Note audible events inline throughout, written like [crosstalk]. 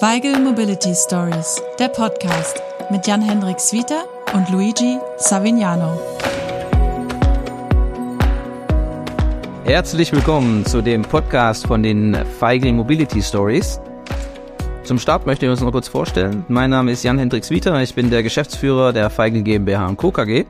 Weigel Mobility Stories, der Podcast mit Jan-Hendrik Swieter und Luigi Savignano. Herzlich willkommen zu dem Podcast von den Feigl Mobility Stories. Zum Start möchte ich uns noch kurz vorstellen. Mein Name ist Jan-Hendrik Swieter, ich bin der Geschäftsführer der Feigl GmbH und Co. KG.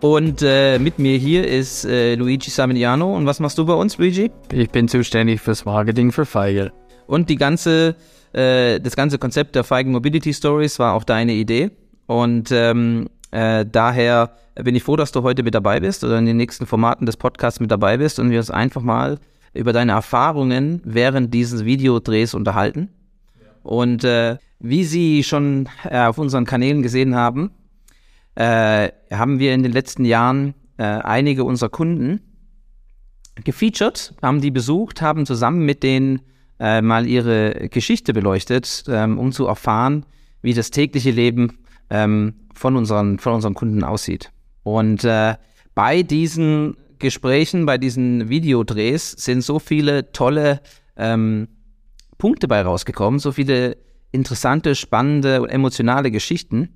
Und äh, mit mir hier ist äh, Luigi Savignano. Und was machst du bei uns, Luigi? Ich bin zuständig fürs Marketing für Feigl. Und die ganze äh, das ganze Konzept der Feigen Mobility Stories war auch deine Idee. Und ähm, äh, daher bin ich froh, dass du heute mit dabei bist oder in den nächsten Formaten des Podcasts mit dabei bist und wir uns einfach mal über deine Erfahrungen während dieses Videodrehs unterhalten. Und äh, wie Sie schon äh, auf unseren Kanälen gesehen haben, äh, haben wir in den letzten Jahren äh, einige unserer Kunden gefeatured, haben die besucht, haben zusammen mit den äh, mal ihre Geschichte beleuchtet, ähm, um zu erfahren, wie das tägliche Leben ähm, von, unseren, von unseren Kunden aussieht. Und äh, bei diesen Gesprächen, bei diesen Videodrehs sind so viele tolle ähm, Punkte bei rausgekommen, so viele interessante, spannende und emotionale Geschichten.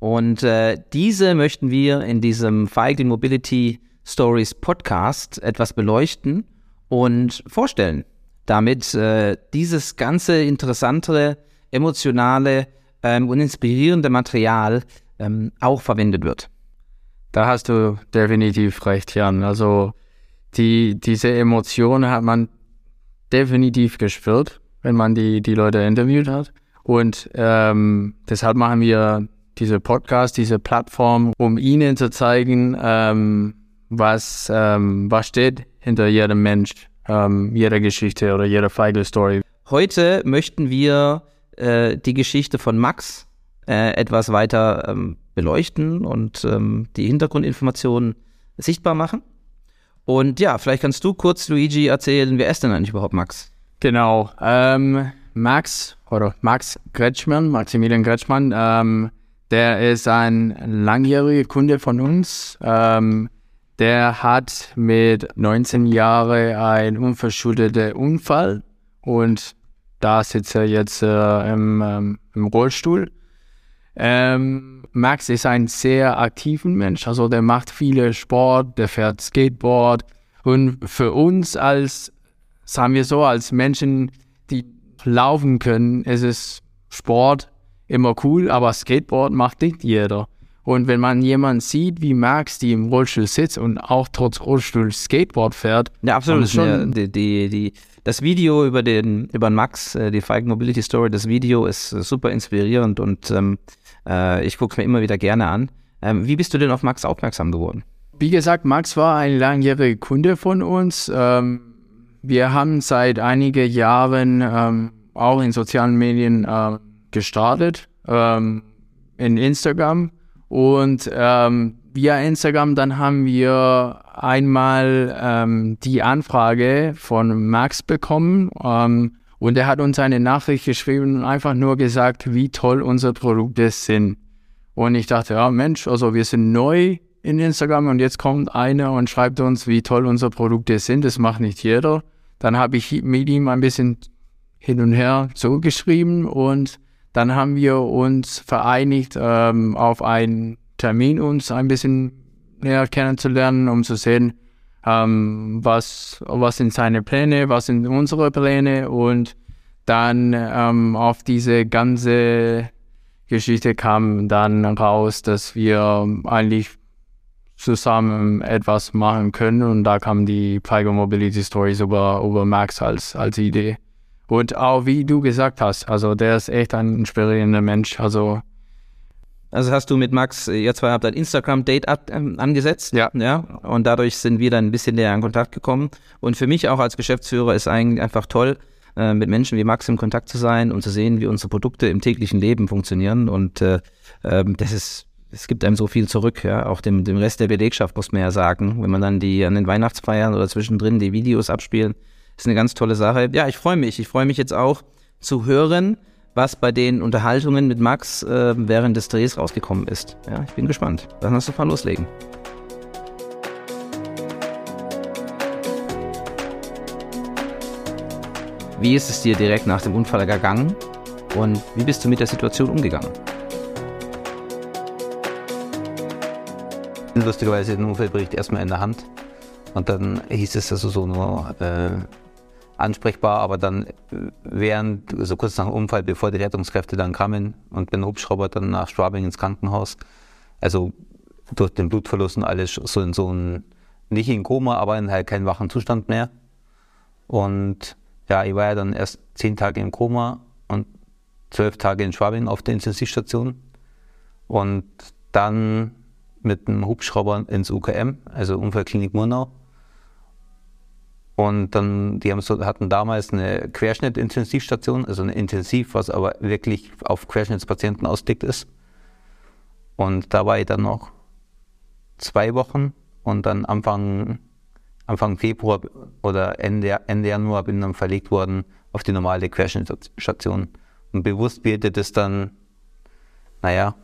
Und äh, diese möchten wir in diesem Feigl Mobility Stories Podcast etwas beleuchten und vorstellen damit äh, dieses ganze interessante, emotionale ähm, und inspirierende Material ähm, auch verwendet wird. Da hast du definitiv recht, Jan. Also die, diese Emotionen hat man definitiv gespürt, wenn man die, die Leute interviewt hat. Und ähm, deshalb machen wir diese Podcast, diese Plattform, um ihnen zu zeigen, ähm, was, ähm, was steht hinter jedem Mensch ähm, jeder Geschichte oder jeder Feigl-Story. Heute möchten wir äh, die Geschichte von Max äh, etwas weiter ähm, beleuchten und ähm, die Hintergrundinformationen sichtbar machen. Und ja, vielleicht kannst du kurz, Luigi, erzählen, wer ist denn eigentlich überhaupt Max? Genau. Ähm, Max oder Max Gretschmann, Maximilian Gretschmann, ähm, der ist ein langjähriger Kunde von uns. Ähm, der hat mit 19 Jahren einen unverschuldeten Unfall und da sitzt er jetzt äh, im, ähm, im, Rollstuhl. Ähm, Max ist ein sehr aktiver Mensch, also der macht viele Sport, der fährt Skateboard und für uns als, sagen wir so, als Menschen, die laufen können, ist es Sport immer cool, aber Skateboard macht nicht jeder. Und wenn man jemanden sieht, wie Max, die im Rollstuhl sitzt und auch trotz Rollstuhl Skateboard fährt. Ja, absolut. Schon die, die, die, das Video über den, über Max, äh, die Fike Mobility Story, das Video ist äh, super inspirierend und ähm, äh, ich gucke es mir immer wieder gerne an. Ähm, wie bist du denn auf Max aufmerksam geworden? Wie gesagt, Max war ein langjähriger Kunde von uns. Ähm, wir haben seit einigen Jahren ähm, auch in sozialen Medien äh, gestartet, ähm, in Instagram und ähm, via Instagram dann haben wir einmal ähm, die Anfrage von Max bekommen ähm, und er hat uns eine Nachricht geschrieben und einfach nur gesagt, wie toll unsere Produkte sind. Und ich dachte, ja Mensch, also wir sind neu in Instagram und jetzt kommt einer und schreibt uns, wie toll unsere Produkte sind. Das macht nicht jeder. Dann habe ich mit ihm ein bisschen hin und her zugeschrieben und dann haben wir uns vereinigt, ähm, auf einen Termin uns ein bisschen näher kennenzulernen, um zu sehen, ähm, was, was sind seine Pläne, was sind unsere Pläne und dann ähm, auf diese ganze Geschichte kam dann raus, dass wir eigentlich zusammen etwas machen können und da kam die Pigo Mobility Stories über, über Max als, als Idee. Und auch wie du gesagt hast, also der ist echt ein inspirierender Mensch. Also also hast du mit Max, ihr zwei habt ein Instagram-Date ähm, angesetzt. Ja. ja. Und dadurch sind wir dann ein bisschen näher in Kontakt gekommen. Und für mich auch als Geschäftsführer ist eigentlich einfach toll, äh, mit Menschen wie Max in Kontakt zu sein und zu sehen, wie unsere Produkte im täglichen Leben funktionieren. Und äh, äh, das ist, es gibt einem so viel zurück, ja. Auch dem, dem Rest der Belegschaft muss man ja sagen. Wenn man dann die an den Weihnachtsfeiern oder zwischendrin die Videos abspielen, ist eine ganz tolle Sache. Ja, ich freue mich. Ich freue mich jetzt auch zu hören, was bei den Unterhaltungen mit Max äh, während des Drehs rausgekommen ist. Ja, ich bin gespannt. Dann lass uns mal loslegen. Wie ist es dir direkt nach dem Unfall gegangen? und wie bist du mit der Situation umgegangen? Lustigerweise den Unfallbericht erstmal in der Hand und dann hieß es also so nur äh, ansprechbar, aber dann während, also kurz nach dem Unfall, bevor die Rettungskräfte dann kamen und bin Hubschrauber dann nach Schwabing ins Krankenhaus, also durch den Blutverlust und alles so in so ein, nicht in Koma, aber in halt keinen wachen Zustand mehr. Und ja, ich war ja dann erst zehn Tage im Koma und zwölf Tage in Schwabing auf der Intensivstation. Und dann mit dem Hubschrauber ins UKM, also Unfallklinik Murnau. Und dann, die haben so, hatten damals eine Querschnittintensivstation, also eine Intensiv, was aber wirklich auf Querschnittspatienten ausgelegt ist. Und da war ich dann noch zwei Wochen und dann Anfang, Anfang Februar oder Ende, Ende Januar bin dann verlegt worden auf die normale Querschnittsstation. Und bewusst bietet es dann, naja,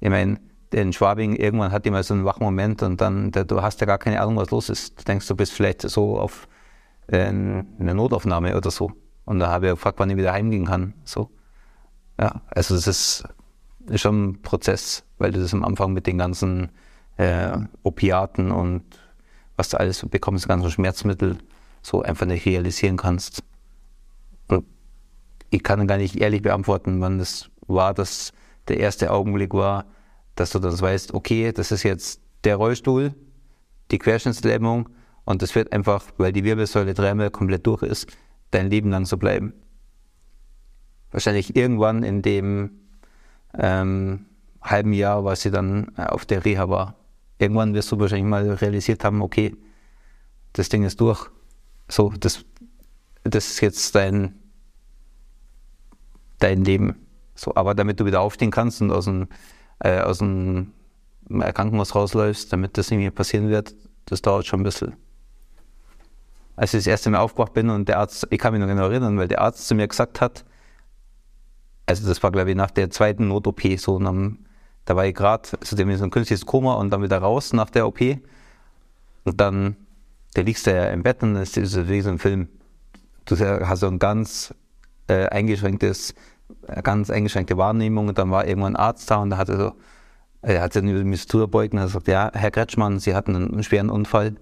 ich meine, in Schwabing irgendwann hat immer so einen wachen Moment und dann, du hast ja gar keine Ahnung, was los ist. Du denkst, du bist vielleicht so auf eine Notaufnahme oder so. Und da habe ich gefragt, wann ich wieder heimgehen kann. So. Ja, also das ist, schon ein Prozess, weil du das am Anfang mit den ganzen äh, Opiaten und was du alles bekommst, ganzen Schmerzmittel, so einfach nicht realisieren kannst. Und ich kann gar nicht ehrlich beantworten, wann das war, dass der erste Augenblick war, dass du das weißt, okay, das ist jetzt der Rollstuhl, die Querschnittslähmung und das wird einfach, weil die Wirbelsäule dreimal komplett durch ist, dein Leben lang so bleiben. Wahrscheinlich irgendwann in dem ähm, halben Jahr, was sie dann äh, auf der Reha war. Irgendwann wirst du wahrscheinlich mal realisiert haben, okay, das Ding ist durch. So, das, das ist jetzt dein, dein Leben. So, aber damit du wieder aufstehen kannst und aus dem, äh, aus dem Krankenhaus rausläufst, damit das nicht mehr passieren wird, das dauert schon ein bisschen. Als ich das erste Mal aufgewacht bin und der Arzt, ich kann mich noch genau erinnern, weil der Arzt zu mir gesagt hat, also das war glaube ich nach der zweiten Not-OP, so da war ich gerade, also der mir so ein künstliches Koma und dann wieder raus nach der OP. Und dann, der liegst du ja im Bett und das ist wie so ein Film. Du hast so ein ganz äh, eingeschränktes, äh, ganz eingeschränkte Wahrnehmung und dann war irgendwann ein Arzt da und da hatte so, er hat sich über die Mistur beugt und hat gesagt, ja, Herr Kretschmann, Sie hatten einen schweren Unfall.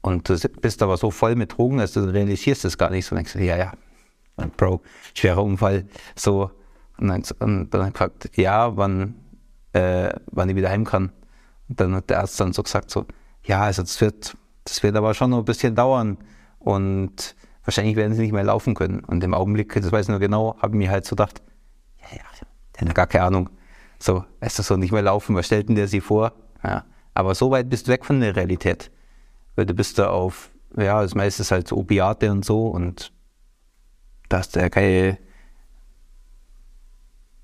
Und du bist aber so voll mit Drogen, dass du realisierst es gar nicht so. Denkst du, ja, ja, Bro, schwerer Unfall. So, und dann, und dann gefragt, ja, wann, äh, wann ich wieder heim kann. Und dann hat der Arzt dann so gesagt, so, ja, also das wird, das wird aber schon noch ein bisschen dauern und wahrscheinlich werden sie nicht mehr laufen können. Und im Augenblick, das weiß ich nur genau, habe ich mir halt so gedacht, ja, ja, der hat gar keine Ahnung. So, ist das so nicht mehr laufen, was stellt denn der sich vor? Ja. Aber so weit bist du weg von der Realität. Weil du bist da auf, ja, das meiste ist halt Opiate und so und da hast du ja keine,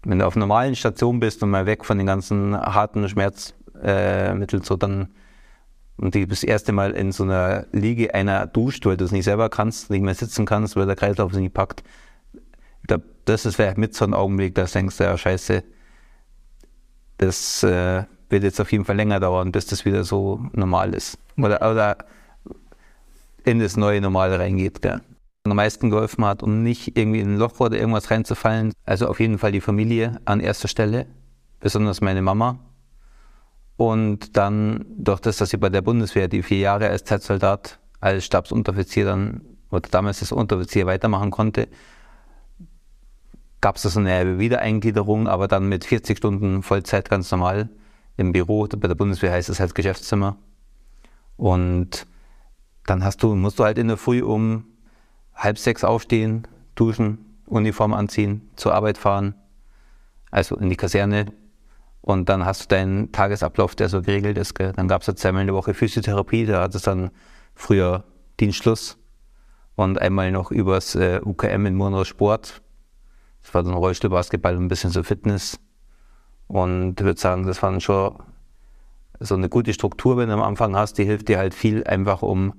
wenn du auf normalen Stationen bist und mal weg von den ganzen harten Schmerzmitteln, äh, so dann und du das erste Mal in so einer Liege einer duscht, weil du es nicht selber kannst, nicht mehr sitzen kannst, weil der Kreislauf es nicht packt. das ist vielleicht mit so ein Augenblick, da denkst du, ja, scheiße, das äh, wird jetzt auf jeden Fall länger dauern, bis das wieder so normal ist. Oder, oder in das neue Normal reingeht. Gell am meisten geholfen hat, um nicht irgendwie in ein Loch oder irgendwas reinzufallen. Also auf jeden Fall die Familie an erster Stelle, besonders meine Mama. Und dann durch das, dass ich bei der Bundeswehr die vier Jahre als Zeitsoldat, als Stabsunteroffizier dann, oder damals als Unteroffizier weitermachen konnte, gab es so eine Wiedereingliederung, aber dann mit 40 Stunden Vollzeit ganz normal im Büro. Bei der Bundeswehr heißt es halt Geschäftszimmer. Und dann hast du, musst du halt in der Früh um halb sechs aufstehen, duschen, Uniform anziehen, zur Arbeit fahren, also in die Kaserne. Und dann hast du deinen Tagesablauf, der so geregelt ist. Gell? Dann gab es zweimal in der Woche Physiotherapie, da hat es dann früher Dienstschluss. Und einmal noch übers äh, UKM in Murnau Sport. Das war dann Rollstuhlbasketball und ein bisschen so Fitness. Und ich würde sagen, das war schon so eine gute Struktur, wenn du am Anfang hast, die hilft dir halt viel einfach, um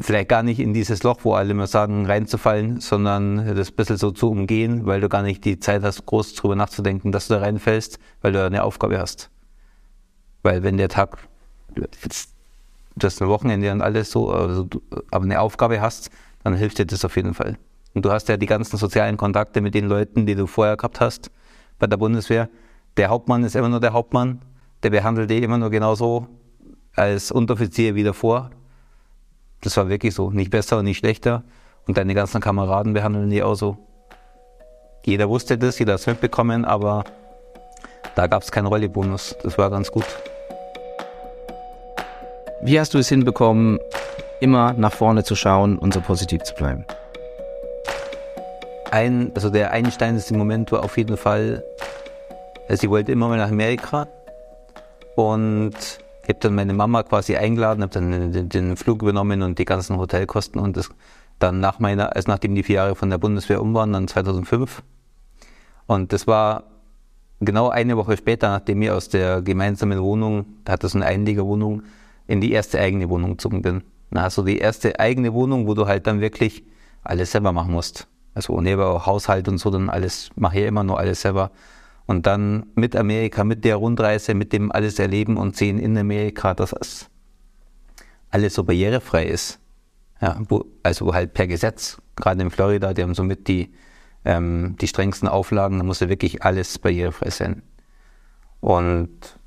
vielleicht gar nicht in dieses Loch, wo alle immer sagen, reinzufallen, sondern das ein bisschen so zu umgehen, weil du gar nicht die Zeit hast, groß drüber nachzudenken, dass du da reinfällst, weil du eine Aufgabe hast. Weil wenn der Tag, du hast ein Wochenende und alles so, also du, aber eine Aufgabe hast, dann hilft dir das auf jeden Fall. Und du hast ja die ganzen sozialen Kontakte mit den Leuten, die du vorher gehabt hast bei der Bundeswehr. Der Hauptmann ist immer nur der Hauptmann. Der behandelt dich immer nur genauso als Unteroffizier wie davor. Das war wirklich so. Nicht besser und nicht schlechter. Und deine ganzen Kameraden behandeln die auch so. Jeder wusste das, jeder hat es mitbekommen, aber da gab es keinen Rollebonus. Das war ganz gut. Wie hast du es hinbekommen, immer nach vorne zu schauen und so positiv zu bleiben? Ein, also der einsteinendste Moment war auf jeden Fall, also sie wollte immer mal nach Amerika und ich habe dann meine Mama quasi eingeladen, habe dann den, den, Flug übernommen und die ganzen Hotelkosten und das dann nach meiner, also nachdem die vier Jahre von der Bundeswehr um waren, dann 2005. Und das war genau eine Woche später, nachdem ich aus der gemeinsamen Wohnung, da hat das eine Einliegerwohnung, in die erste eigene Wohnung gezogen bin. Na, also die erste eigene Wohnung, wo du halt dann wirklich alles selber machen musst. Also neben Haushalt und so, dann alles, mache ich immer nur alles selber. Und dann mit Amerika, mit der Rundreise, mit dem alles erleben und sehen in Amerika, dass es alles so barrierefrei ist. Ja, wo, also halt per Gesetz, gerade in Florida, die haben somit die, ähm, die strengsten Auflagen, da muss ja wirklich alles barrierefrei sein. Und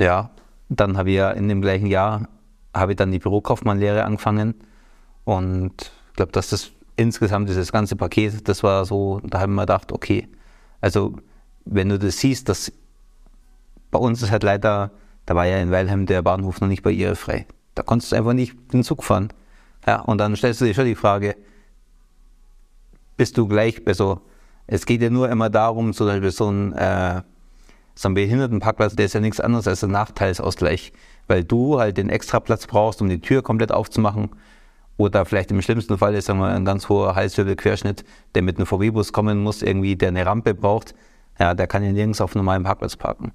ja, dann habe ich ja in dem gleichen Jahr habe ich dann die Bürokaufmannlehre angefangen und ich glaube, dass das insgesamt dieses ganze Paket, das war so, da haben wir gedacht, okay, also wenn du das siehst, dass bei uns ist halt leider, da war ja in Weilheim der Bahnhof noch nicht barrierefrei. Da konntest du einfach nicht den Zug fahren. Ja, und dann stellst du dir schon die Frage, bist du gleich, also es geht ja nur immer darum, zum Beispiel so ein, äh, so ein Behindertenparkplatz, der ist ja nichts anderes als ein Nachteilsausgleich, weil du halt den Extraplatz brauchst, um die Tür komplett aufzumachen. Oder vielleicht im schlimmsten Fall ist sagen wir, ein ganz hoher Halswirbelquerschnitt, der mit einem VW-Bus kommen muss, irgendwie, der eine Rampe braucht. Ja, der kann ja nirgends auf einem normalen Parkplatz parken.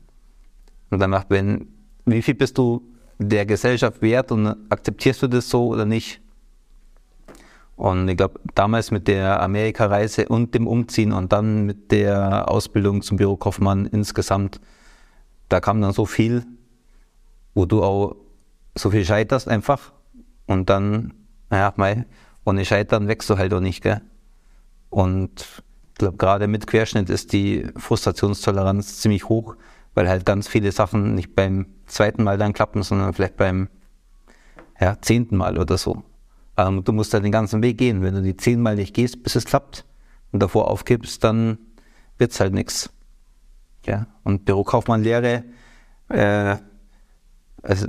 Und dann macht, wenn, wie viel bist du der Gesellschaft wert und akzeptierst du das so oder nicht? Und ich glaube, damals mit der Amerikareise und dem Umziehen und dann mit der Ausbildung zum Bürokaufmann insgesamt, da kam dann so viel, wo du auch so viel scheiterst einfach und dann, naja, mei, ohne Scheitern wächst du halt auch nicht, gell? Und glaube, gerade mit Querschnitt ist die Frustrationstoleranz ziemlich hoch, weil halt ganz viele Sachen nicht beim zweiten Mal dann klappen, sondern vielleicht beim ja, zehnten Mal oder so. Ähm, du musst halt den ganzen Weg gehen. Wenn du die zehnmal nicht gehst, bis es klappt und davor aufgibst, dann wird es halt nichts. Ja, und Bürokaufmannlehre, äh, also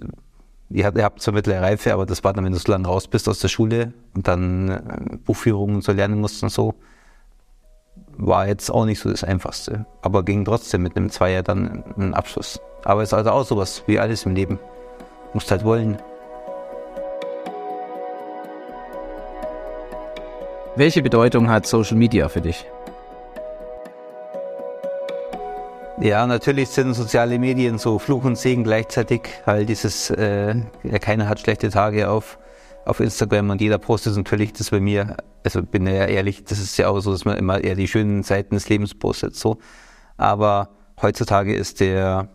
ihr habt, ihr habt zwar mittlere Reife, aber das war dann, wenn du so lange raus bist aus der Schule und dann äh, Buchführungen so lernen musst und so, war jetzt auch nicht so das Einfachste. Aber ging trotzdem mit einem Zweier dann einen Abschluss. Aber es ist also auch sowas wie alles im Leben. Musst halt wollen. Welche Bedeutung hat Social Media für dich? Ja, natürlich sind soziale Medien so Fluch und Segen gleichzeitig, weil dieses, äh, keiner hat schlechte Tage auf, auf Instagram und jeder postet natürlich das bei mir. Also bin ja ehrlich, das ist ja auch so, dass man immer eher die schönen Seiten des Lebens postet, so. Aber heutzutage ist der,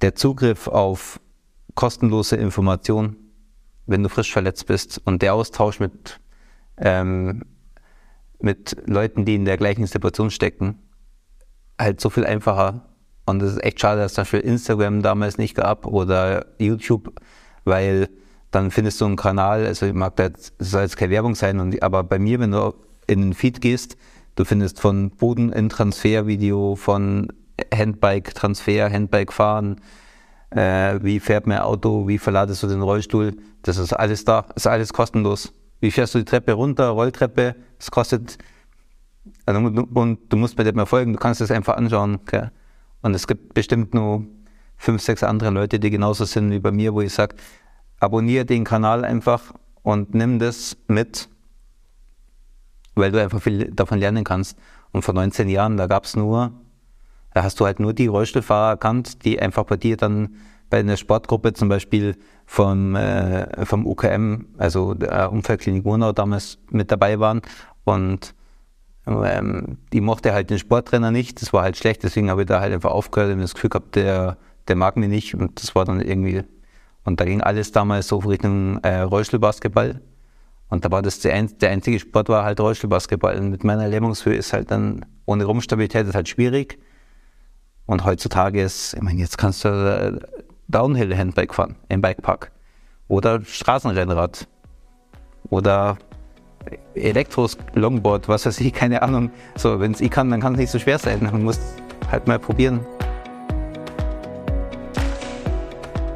der Zugriff auf kostenlose Information, wenn du frisch verletzt bist und der Austausch mit, ähm, mit Leuten, die in der gleichen Situation stecken, halt so viel einfacher. Und es ist echt schade, dass das für Instagram damals nicht gab oder YouTube, weil dann findest du einen Kanal, also mag da jetzt, soll jetzt keine Werbung sein, und, aber bei mir, wenn du in den Feed gehst, du findest von Boden in Transfervideo, von Handbike Transfer, Handbike fahren, äh, wie fährt mein Auto, wie verladest du den Rollstuhl, das ist alles da, ist alles kostenlos. Wie fährst du die Treppe runter, Rolltreppe, es kostet also, und du musst mir nicht mehr folgen, du kannst es einfach anschauen. Okay? Und es gibt bestimmt nur fünf, sechs andere Leute, die genauso sind wie bei mir, wo ich sage, abonniere den Kanal einfach und nimm das mit, weil du einfach viel davon lernen kannst. Und vor 19 Jahren, da gab es nur, da hast du halt nur die Rollstuhlfahrer erkannt, die einfach bei dir dann bei einer Sportgruppe zum Beispiel vom, äh, vom UKM, also der Unfallklinik Murnau damals mit dabei waren. Und ähm, die mochte halt den Sporttrainer nicht, das war halt schlecht, deswegen habe ich da halt einfach aufgehört und das Gefühl gehabt, der, der mag mich nicht. Und das war dann irgendwie, und da ging alles damals so Richtung äh, Rollstuhlbasketball Und da war das der, ein, der einzige Sport war halt Rollstuhlbasketball. Und mit meiner Lähmungshöhe ist halt dann ohne Rumpfstabilität ist halt schwierig. Und heutzutage ist, ich meine, jetzt kannst du äh, Downhill Handbike fahren im Bikepark oder Straßenrennrad oder Elektros Longboard, was weiß ich, [laughs] keine Ahnung. So, wenn es ich kann, dann kann es nicht so schwer sein. Man muss halt mal probieren.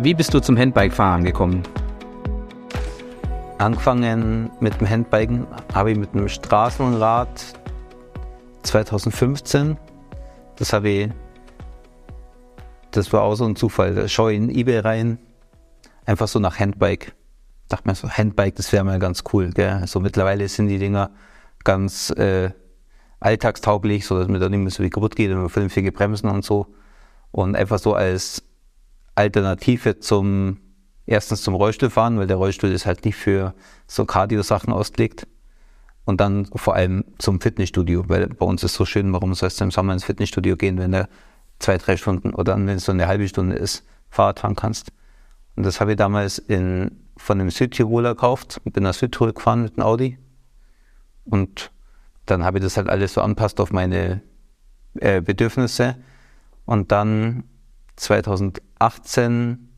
Wie bist du zum Handbike-Fahren gekommen? Angefangen mit dem Handbiken habe ich mit einem Straßenrad 2015. Das habe ich, das war auch so ein Zufall. Da schaue ich in eBay rein, einfach so nach Handbike. Dachte mir so, Handbike, das wäre mal ganz cool. Gell? So mittlerweile sind die Dinger ganz äh, alltagstauglich, so dass mir da nicht mehr so wie kaputt geht, immer vernünftige Bremsen und so. Und einfach so als Alternative zum erstens zum Rollstuhlfahren, weil der Rollstuhl ist halt nicht für so Cardio-Sachen ausgelegt. Und dann vor allem zum Fitnessstudio, weil bei uns ist so schön, warum sollst du im Sommer ins Fitnessstudio gehen, wenn du zwei, drei Stunden oder wenn es so eine halbe Stunde ist, Fahrrad fahren kannst. Und das habe ich damals in, von einem Südtiroler gekauft, bin nach Südtirol gefahren mit dem Audi. Und dann habe ich das halt alles so anpasst auf meine äh, Bedürfnisse. Und dann 2018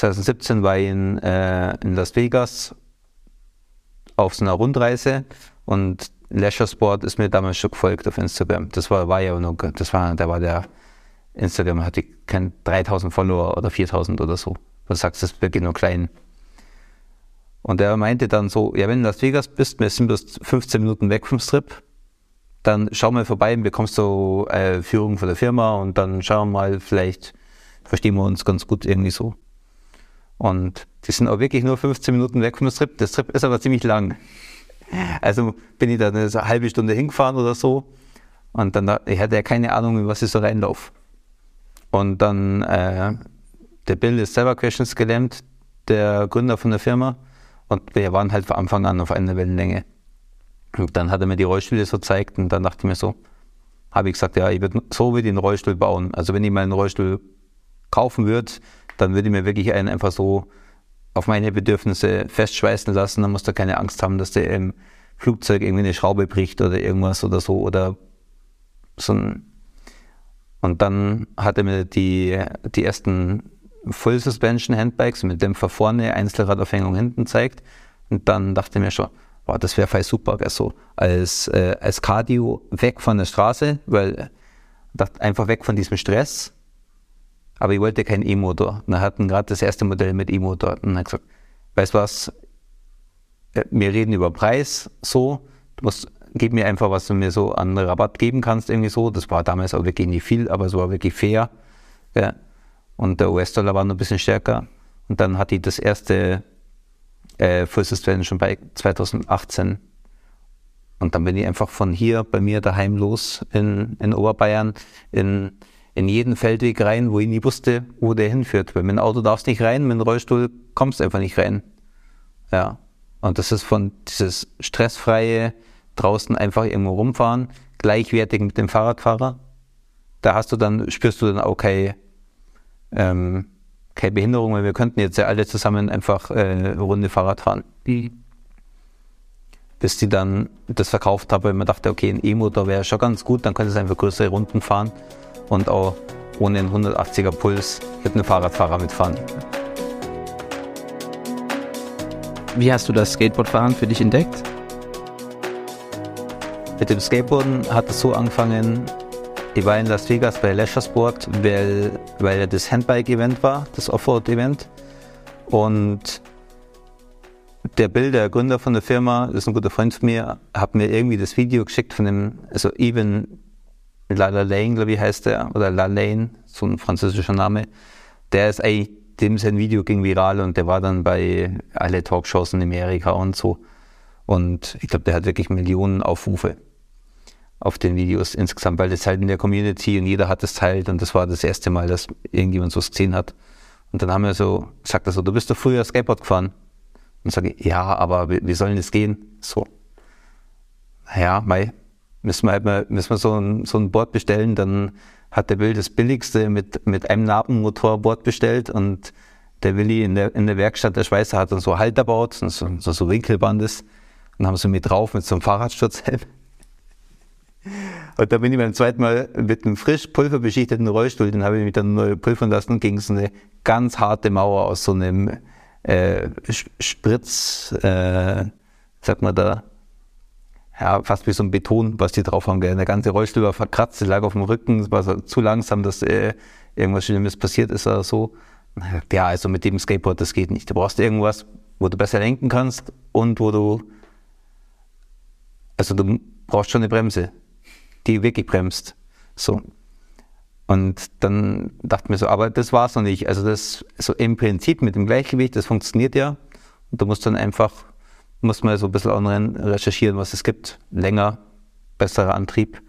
2017 war ich in, äh, in Las Vegas auf so einer Rundreise und Leisure Sport ist mir damals schon gefolgt auf Instagram. Das war, war ja noch, das war, da war der Instagram hatte kein 3000 Follower oder 4000 oder so. Du sagst, das wirklich nur klein. Und er meinte dann so, ja, wenn du in Las Vegas bist, wir sind bloß 15 Minuten weg vom Strip, dann schau mal vorbei und bekommst du äh, Führung von der Firma und dann schauen wir mal, vielleicht verstehen wir uns ganz gut irgendwie so. Und die sind auch wirklich nur 15 Minuten weg vom Strip. Der Strip ist aber ziemlich lang. Also bin ich da eine halbe Stunde hingefahren oder so. Und dann, ich hatte ja keine Ahnung, was ich so reinlaufe. Und dann, äh, der Bill ist selber Questions gelähmt, der Gründer von der Firma. Und wir waren halt von Anfang an auf einer Wellenlänge. Und dann hat er mir die Rollstühle so gezeigt und dann dachte ich mir so, habe ich gesagt, ja, ich würde so wie den Rollstuhl bauen. Also wenn ich meinen Rollstuhl kaufen würde, dann würde ich mir wirklich einen einfach so auf meine Bedürfnisse festschweißen lassen. Dann musst du keine Angst haben, dass der im Flugzeug irgendwie eine Schraube bricht oder irgendwas oder so oder so ein und dann hat er mir die, die ersten Full Suspension Handbikes mit Dämpfer vorne, Einzelradaufhängung hinten zeigt. Und dann dachte ich mir schon, wow, das wäre voll super, so als, äh, als Cardio weg von der Straße, weil dachte einfach weg von diesem Stress aber ich wollte keinen E-Motor. Wir hatten gerade das erste Modell mit E-Motor. Und hat gesagt, weißt du was, äh, wir reden über Preis so, du musst, gib mir einfach, was du mir so an Rabatt geben kannst, irgendwie so. Das war damals auch wirklich nicht viel, aber es war wirklich fair. Ja. Und der US-Dollar war noch ein bisschen stärker. Und dann hatte ich das erste äh, Full Suspension bei 2018. Und dann bin ich einfach von hier bei mir daheim los in, in Oberbayern in in jeden Feldweg rein, wo ich nie wusste, wo der hinführt. Weil mit dem Auto darfst du nicht rein, mit dem Rollstuhl kommst du einfach nicht rein. Ja. Und das ist von dieses stressfreie draußen einfach irgendwo rumfahren, gleichwertig mit dem Fahrradfahrer. Da hast du dann, spürst du dann keine, ähm, keine Behinderung, weil wir könnten jetzt ja alle zusammen einfach äh, Runde Fahrrad fahren. Die bis die dann das verkauft habe, weil man dachte, okay, ein E-Motor wäre schon ganz gut, dann könnte es einfach größere Runden fahren und auch ohne einen 180er Puls mit einem Fahrradfahrer mitfahren. Wie hast du das Skateboardfahren für dich entdeckt? Mit dem Skateboarden hat es so angefangen, ich war in Las Vegas bei Leisure weil, weil das Handbike-Event war, das Offroad-Event. Und der Bill, der Gründer von der Firma, ist ein guter Freund von mir, hat mir irgendwie das Video geschickt von dem, also Even Lane, glaube ich, heißt der, oder Lane, so ein französischer Name. Der ist eigentlich, dem sein Video ging viral und der war dann bei alle Talkshows in Amerika und so. Und ich glaube, der hat wirklich Millionen Aufrufe auf den Videos insgesamt, weil das halt in der Community und jeder hat es teilt und das war das erste Mal, dass irgendjemand so gesehen hat. Und dann haben wir so, sagt er so, du bist doch früher Skateboard gefahren. Und sage ich, ja, aber wie, wie soll denn das gehen? So. Ja, mei, müssen wir halt mal, müssen wir so ein, so ein Board bestellen, dann hat der Bill das billigste mit, mit einem Nabenmotor Board bestellt und der Willi in der, in der Werkstatt, der Schweißer, hat dann so Halter baut, so, so, so Winkelbandes. Und haben sie mit drauf mit so einem Fahrradsturzhelm. Und da bin ich beim zweiten Mal mit einem frisch pulverbeschichteten Rollstuhl, den habe ich mich dann neu pulvern lassen, gegen so eine ganz harte Mauer aus so einem äh, Spritz, äh, sagt man da, ja, fast wie so ein Beton, was die drauf haben. Der ganze Rollstuhl war verkratzt, lag auf dem Rücken, es war so zu langsam, dass äh, irgendwas Schlimmes passiert ist oder so. Ja, also mit dem Skateboard, das geht nicht. Du brauchst irgendwas, wo du besser lenken kannst und wo du, also du brauchst schon eine Bremse, die wirklich bremst. So. Und dann dachte ich mir so, aber das war's noch nicht. Also das, so im Prinzip mit dem Gleichgewicht, das funktioniert ja. Und du musst dann einfach muss man so ein bisschen online recherchieren, was es gibt. Länger, besserer Antrieb.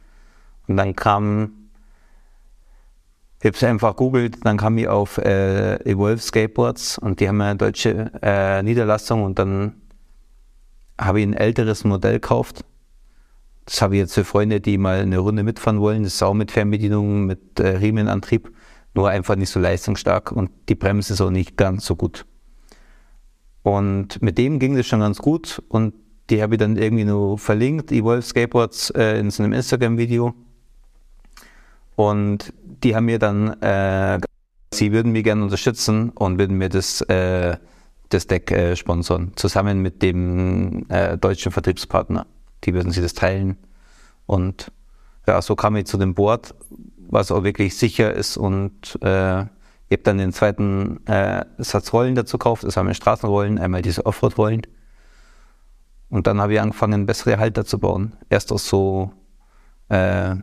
Und dann kam, ich habe es einfach googelt, dann kam ich auf äh, Evolve Skateboards und die haben eine deutsche äh, Niederlassung und dann habe ich ein älteres Modell gekauft. Das habe ich jetzt für Freunde, die mal eine Runde mitfahren wollen. Das ist auch mit Fernbedienung, mit äh, Riemenantrieb, nur einfach nicht so leistungsstark und die Bremse ist auch nicht ganz so gut. Und mit dem ging das schon ganz gut und die habe ich dann irgendwie nur verlinkt, Evolve Skateboards, äh, in so einem Instagram-Video. Und die haben mir dann, äh, sie würden mich gerne unterstützen und würden mir das, äh, das Deck äh, sponsern, zusammen mit dem äh, deutschen Vertriebspartner. Die würden sie das teilen. Und ja, so kam ich zu dem Board, was auch wirklich sicher ist und äh, ich habe dann den zweiten äh, Satz Rollen dazu gekauft. Das haben Straßenrollen, einmal diese Offroad-Rollen. Und dann habe ich angefangen, bessere Halter zu bauen. Erst aus so äh,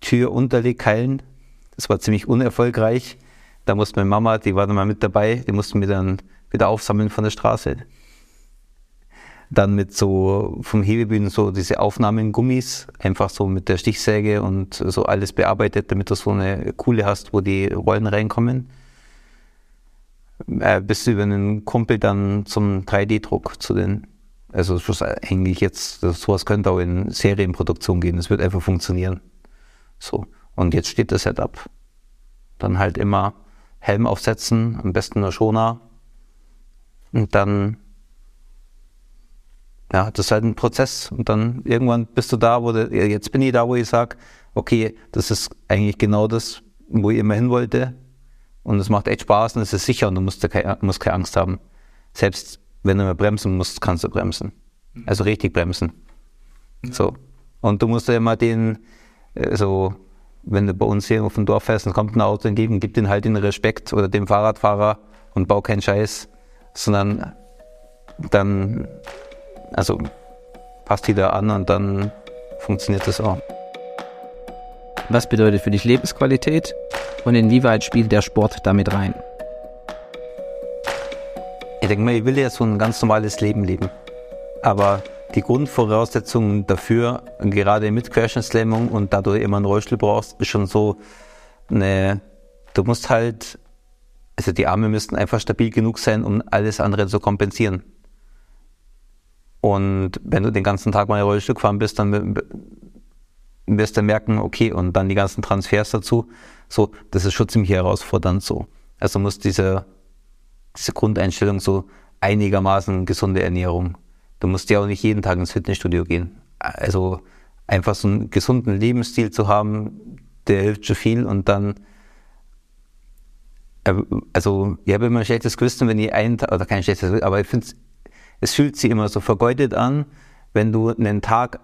Türunterlegkeilen. Das war ziemlich unerfolgreich. Da musste meine Mama, die war dann mal mit dabei, die mussten mir dann wieder aufsammeln von der Straße dann mit so vom Hebebühnen so diese Aufnahmengummis, einfach so mit der Stichsäge und so alles bearbeitet, damit du so eine Kuhle hast, wo die Rollen reinkommen. Äh, bis über einen Kumpel dann zum 3D-Druck zu den, also eigentlich jetzt, sowas könnte auch in Serienproduktion gehen, das wird einfach funktionieren. So. Und jetzt steht das Setup. Dann halt immer Helm aufsetzen, am besten nur Schoner. Und dann ja, das ist halt ein Prozess. Und dann irgendwann bist du da, wo du, jetzt bin ich da, wo ich sage, okay, das ist eigentlich genau das, wo ich immer hin wollte. Und es macht echt Spaß und es ist sicher und du musst, keine, musst keine Angst haben. Selbst wenn du mal bremsen musst, kannst du bremsen. Mhm. Also richtig bremsen. So. Und du musst ja immer den, äh, so, wenn du bei uns hier auf dem Dorf fährst und kommt ein Auto entgegen, gib den halt den Respekt oder dem Fahrradfahrer und bau keinen Scheiß, sondern dann also passt die da an und dann funktioniert das auch. Was bedeutet für dich Lebensqualität und inwieweit spielt der Sport damit rein? Ich denke mal, ich will ja so ein ganz normales Leben leben. Aber die Grundvoraussetzungen dafür, gerade mit Querschnittslähmung und da du immer einen Rollstuhl brauchst, ist schon so eine, du musst halt, also die Arme müssten einfach stabil genug sein, um alles andere zu kompensieren. Und wenn du den ganzen Tag mal Rollstuhl gefahren bist, dann wirst du merken, okay, und dann die ganzen Transfers dazu, so, das ist schon ziemlich herausfordernd so. Also muss diese, diese Grundeinstellung so einigermaßen gesunde Ernährung. Du musst ja auch nicht jeden Tag ins Fitnessstudio gehen. Also einfach so einen gesunden Lebensstil zu haben, der hilft schon viel und dann äh, also ich habe immer ein schlechtes Gewissen, wenn ich einen Tag, oder kein schlechtes Gewissen, aber ich finde es es fühlt sich immer so vergeudet an, wenn du einen Tag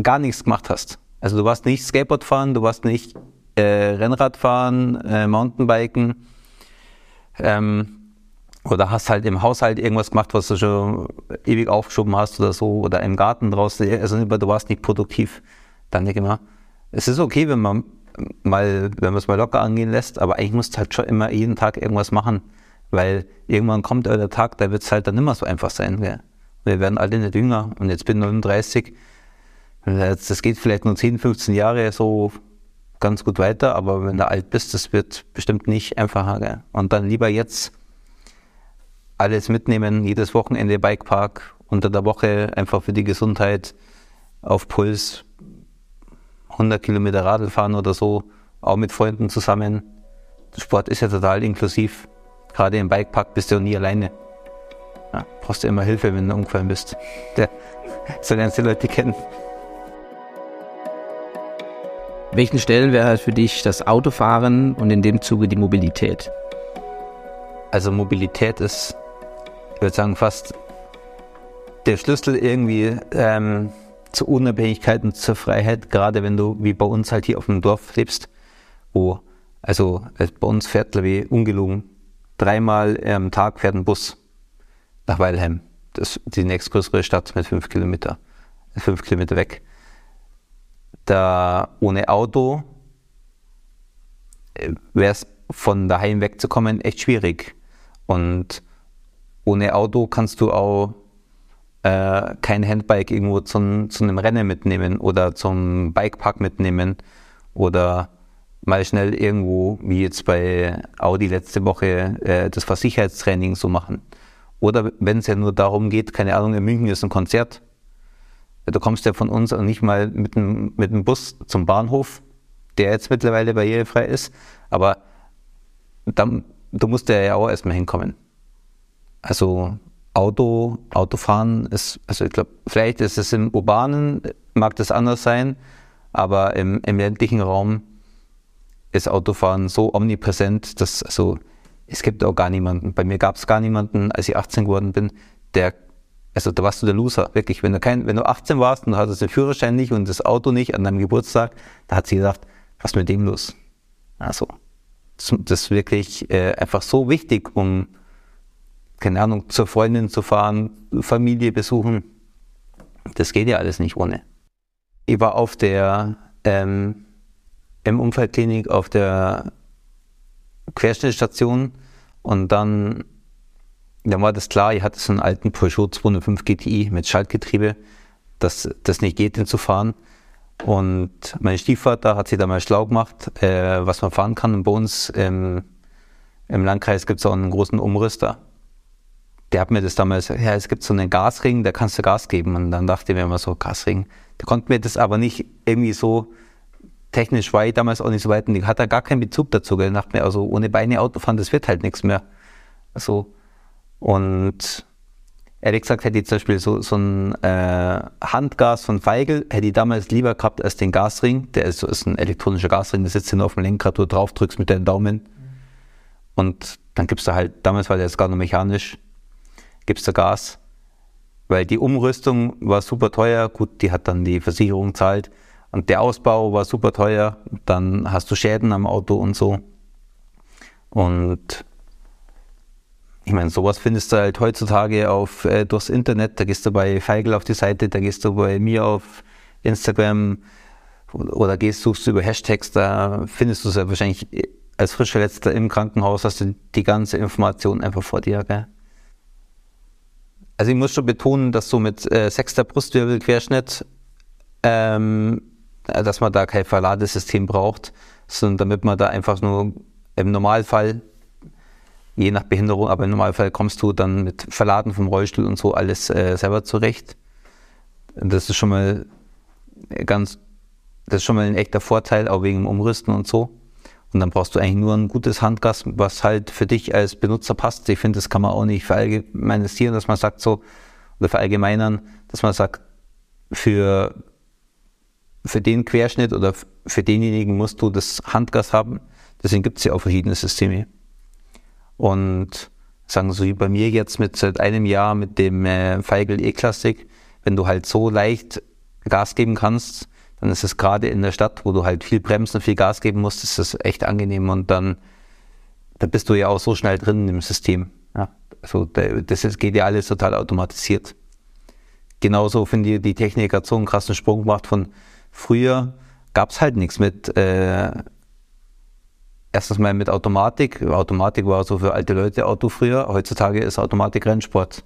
gar nichts gemacht hast. Also du warst nicht Skateboard fahren, du warst nicht äh, Rennrad fahren, äh, Mountainbiken ähm, oder hast halt im Haushalt irgendwas gemacht, was du schon ewig aufgeschoben hast oder so oder im Garten draußen, also du warst nicht produktiv. Dann denke ich mal, es ist okay, wenn man mal, wenn man es mal locker angehen lässt, aber eigentlich musst du halt schon immer jeden Tag irgendwas machen. Weil irgendwann kommt der Tag, da wird es halt dann immer so einfach sein. Gell? Wir werden alle nicht jünger und jetzt bin ich 39. Das geht vielleicht nur 10, 15 Jahre so ganz gut weiter, aber wenn du alt bist, das wird bestimmt nicht einfacher. Gell? Und dann lieber jetzt alles mitnehmen, jedes Wochenende Bikepark, unter der Woche einfach für die Gesundheit auf Puls 100 Kilometer Radl fahren oder so, auch mit Freunden zusammen Sport ist ja total inklusiv. Gerade im Bikepark bist du ja nie alleine. Ja, brauchst du immer Hilfe, wenn du umgefallen bist. Der, so lernst du die Leute kennen. Welchen Stellenwert hat für dich das Autofahren und in dem Zuge die Mobilität? Also Mobilität ist, ich würde sagen, fast der Schlüssel irgendwie ähm, zur Unabhängigkeit und zur Freiheit, gerade wenn du wie bei uns halt hier auf dem Dorf lebst, wo, also äh, bei uns fährt, glaube ich, ungelogen, dreimal am Tag fährt ein Bus nach Weilheim. Das ist die nächstgrößere Stadt mit fünf Kilometer, fünf Kilometer weg. Da ohne Auto äh, wäre es von daheim wegzukommen echt schwierig. Und ohne Auto kannst du auch äh, kein Handbike irgendwo zu einem Rennen mitnehmen oder zum Bikepark mitnehmen oder mal schnell irgendwo, wie jetzt bei Audi letzte Woche, äh, das Versicherheitstraining so machen. Oder wenn es ja nur darum geht, keine Ahnung, in München ist ein Konzert, du kommst ja von uns auch nicht mal mit dem, mit dem Bus zum Bahnhof, der jetzt mittlerweile barrierefrei ist, aber dann, du musst ja auch erstmal hinkommen. Also Auto, Autofahren ist, also ich glaube, vielleicht ist es im urbanen, mag das anders sein, aber im, im ländlichen Raum ist Autofahren so omnipräsent, dass also es gibt auch gar niemanden. Bei mir gab es gar niemanden, als ich 18 geworden bin, der, also da warst du der Loser, wirklich. Wenn du kein, wenn du 18 warst und hattest den Führerschein nicht und das Auto nicht an deinem Geburtstag, da hat sie gesagt, was ist mit dem los? Also, das ist wirklich äh, einfach so wichtig, um keine Ahnung, zur Freundin zu fahren, Familie besuchen. Das geht ja alles nicht ohne. Ich war auf der, ähm, im Unfallklinik auf der Querschnittstation und dann, dann war das klar, ich hatte so einen alten Peugeot 205 GTI mit Schaltgetriebe, dass das nicht geht, den zu fahren. Und mein Stiefvater hat sich da mal schlau gemacht, äh, was man fahren kann. Und bei uns im, im Landkreis gibt es auch einen großen Umrüster der hat mir das damals, ja, es gibt so einen Gasring, da kannst du Gas geben. Und dann dachte ich mir immer so, Gasring. Der konnte mir das aber nicht irgendwie so, technisch war ich damals auch nicht so weit und ich hatte gar keinen Bezug dazu. Ich dachte mir, also ohne Beine Auto fahren, das wird halt nichts mehr. Also, und ehrlich gesagt hätte ich zum Beispiel so, so ein äh, Handgas von Feigl, hätte ich damals lieber gehabt als den Gasring. Der ist, so ist ein elektronischer Gasring, der sitzt nur auf dem Lenkrad, du drauf drückst mit deinem Daumen. Und dann gibst du halt, damals war der jetzt gar noch mechanisch, gibst du Gas. Weil die Umrüstung war super teuer, gut, die hat dann die Versicherung zahlt. Und der Ausbau war super teuer, dann hast du Schäden am Auto und so. Und ich meine, sowas findest du halt heutzutage auf, äh, durchs Internet. Da gehst du bei Feigl auf die Seite, da gehst du bei mir auf Instagram oder gehst, suchst du über Hashtags, da findest du es ja wahrscheinlich als frisch Verletzter im Krankenhaus, hast du die ganze Information einfach vor dir. Gell? Also ich muss schon betonen, dass so mit äh, sechster Brustwirbelquerschnitt, ähm, dass man da kein Verladesystem braucht, sondern damit man da einfach nur im Normalfall, je nach Behinderung, aber im Normalfall kommst du dann mit Verladen vom Rollstuhl und so alles äh, selber zurecht. Das ist schon mal ganz, das ist schon mal ein echter Vorteil, auch wegen dem Umrüsten und so. Und dann brauchst du eigentlich nur ein gutes Handgas, was halt für dich als Benutzer passt. Ich finde, das kann man auch nicht verallgemeinern, dass man sagt so, oder verallgemeinern, dass man sagt, für, für den Querschnitt oder für denjenigen musst du das Handgas haben. Deswegen gibt es ja auch verschiedene Systeme. Und sagen so wie bei mir jetzt mit seit einem Jahr mit dem äh, Feigl E-Classic, wenn du halt so leicht Gas geben kannst, dann ist es gerade in der Stadt, wo du halt viel bremsen, viel Gas geben musst, ist das echt angenehm und dann, da bist du ja auch so schnell drin im System. Ja, also das geht ja alles total automatisiert. Genauso finde ich, die Technik hat so einen krassen Sprung gemacht von früher gab es halt nichts mit äh, erstens mal mit Automatik. Automatik war so für alte Leute Auto früher. Heutzutage ist Automatik Rennsport.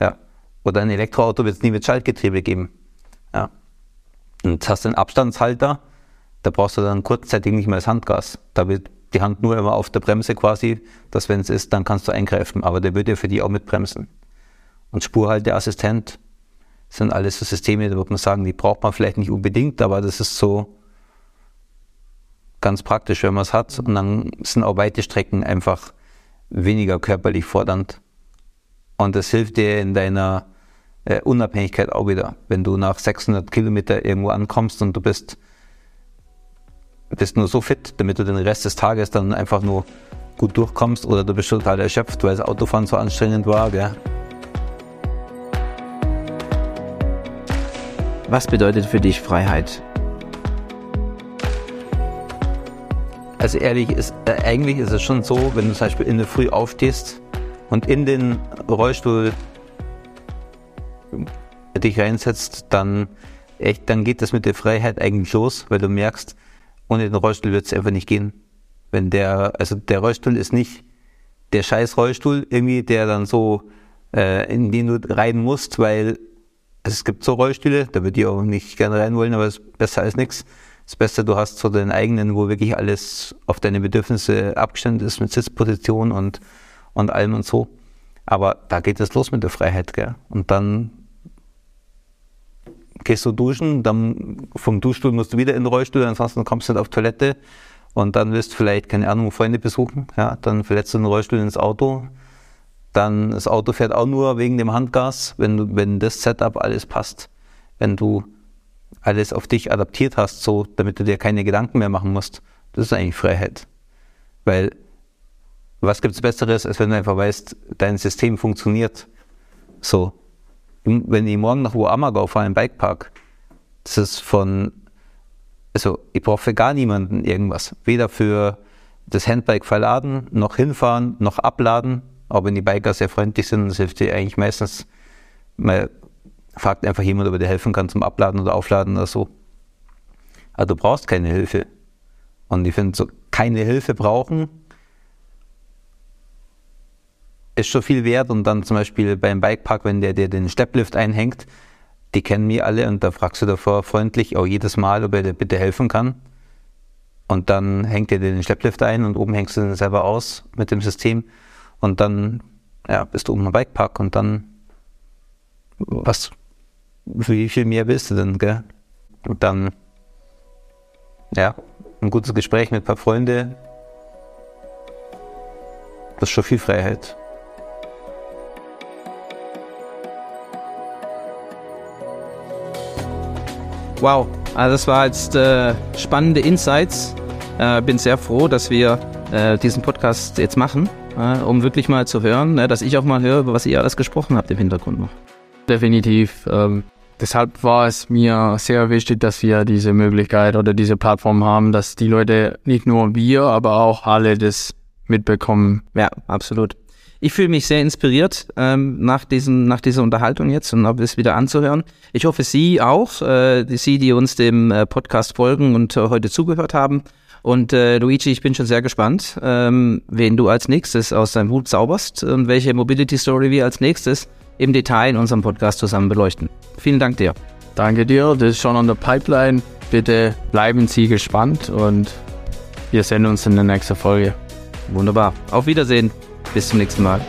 Ja. Oder ein Elektroauto wird es nie mit Schaltgetriebe geben. Ja. Und hast einen Abstandshalter, da brauchst du dann kurzzeitig nicht mehr das Handgas. Da wird die Hand nur immer auf der Bremse quasi, dass wenn es ist, dann kannst du eingreifen. Aber der würde ja für die auch mitbremsen. Und Spurhalteassistent sind alles so Systeme, da würde man sagen, die braucht man vielleicht nicht unbedingt, aber das ist so ganz praktisch, wenn man es hat. Und dann sind auch weite Strecken einfach weniger körperlich fordernd. Und das hilft dir in deiner äh, Unabhängigkeit auch wieder. Wenn du nach 600 Kilometer irgendwo ankommst und du bist, bist nur so fit, damit du den Rest des Tages dann einfach nur gut durchkommst oder du bist total erschöpft, weil das Autofahren so anstrengend war. Gell? Was bedeutet für dich Freiheit? Also ehrlich, ist, äh, eigentlich ist es schon so, wenn du zum Beispiel in der Früh aufstehst und in den Rollstuhl dich reinsetzt, dann echt, dann geht das mit der Freiheit eigentlich los, weil du merkst, ohne den Rollstuhl wird es einfach nicht gehen. Wenn der, also der Rollstuhl ist nicht der scheiß Rollstuhl irgendwie, der dann so, äh, in den du rein musst, weil es gibt so Rollstühle, da würde ich auch nicht gerne rein wollen, aber es ist besser als nichts. Das Beste, du hast so den eigenen, wo wirklich alles auf deine Bedürfnisse abgestimmt ist mit Sitzposition und, und allem und so. Aber da geht es los mit der Freiheit, gell? Und dann gehst du duschen, dann vom Duschstuhl musst du wieder in den Rollstuhl, ansonsten kommst du nicht auf Toilette und dann wirst du vielleicht, keine Ahnung, Freunde besuchen, ja, dann verletzt du den Rollstuhl ins Auto, dann das Auto fährt auch nur wegen dem Handgas, wenn, wenn das Setup alles passt. Wenn du alles auf dich adaptiert hast, so, damit du dir keine Gedanken mehr machen musst. Das ist eigentlich Freiheit. Weil, was gibt es Besseres, als wenn du einfach weißt, dein System funktioniert. So. Wenn ich morgen nach Woamagau fahre im Bikepark, das ist von, also ich brauche für gar niemanden irgendwas. Weder für das Handbike verladen, noch hinfahren, noch abladen. Auch wenn die Biker sehr freundlich sind, das hilft dir eigentlich meistens. Man fragt einfach jemand, ob er dir helfen kann zum Abladen oder Aufladen oder so. Aber du brauchst keine Hilfe. Und ich finde, so keine Hilfe brauchen ist schon viel wert. Und dann zum Beispiel beim Bikepark, wenn der dir den Stepplift einhängt, die kennen mich alle und da fragst du davor freundlich auch jedes Mal, ob er dir bitte helfen kann. Und dann hängt er dir den Schlepplift ein und oben hängst du den selber aus mit dem System. Und dann ja, bist du oben am Bikepark und dann, was, wie viel mehr willst du denn, gell? Und dann, ja, ein gutes Gespräch mit ein paar Freunden, das ist schon viel Freiheit. Wow, also das war jetzt äh, spannende Insights. Äh, bin sehr froh, dass wir äh, diesen Podcast jetzt machen um wirklich mal zu hören, dass ich auch mal höre, über was ihr alles gesprochen habt im Hintergrund noch. Definitiv. Ähm, deshalb war es mir sehr wichtig, dass wir diese Möglichkeit oder diese Plattform haben, dass die Leute, nicht nur wir, aber auch alle das mitbekommen. Ja, absolut. Ich fühle mich sehr inspiriert ähm, nach, diesen, nach dieser Unterhaltung jetzt und habe es wieder anzuhören. Ich hoffe, Sie auch, äh, Sie, die uns dem äh, Podcast folgen und äh, heute zugehört haben. Und äh, Luigi, ich bin schon sehr gespannt, ähm, wen du als nächstes aus deinem Hut zauberst und welche Mobility Story wir als nächstes im Detail in unserem Podcast zusammen beleuchten. Vielen Dank dir. Danke dir, das ist schon an der Pipeline. Bitte bleiben Sie gespannt und wir sehen uns in der nächsten Folge. Wunderbar. Auf Wiedersehen. Bis zum nächsten Mal.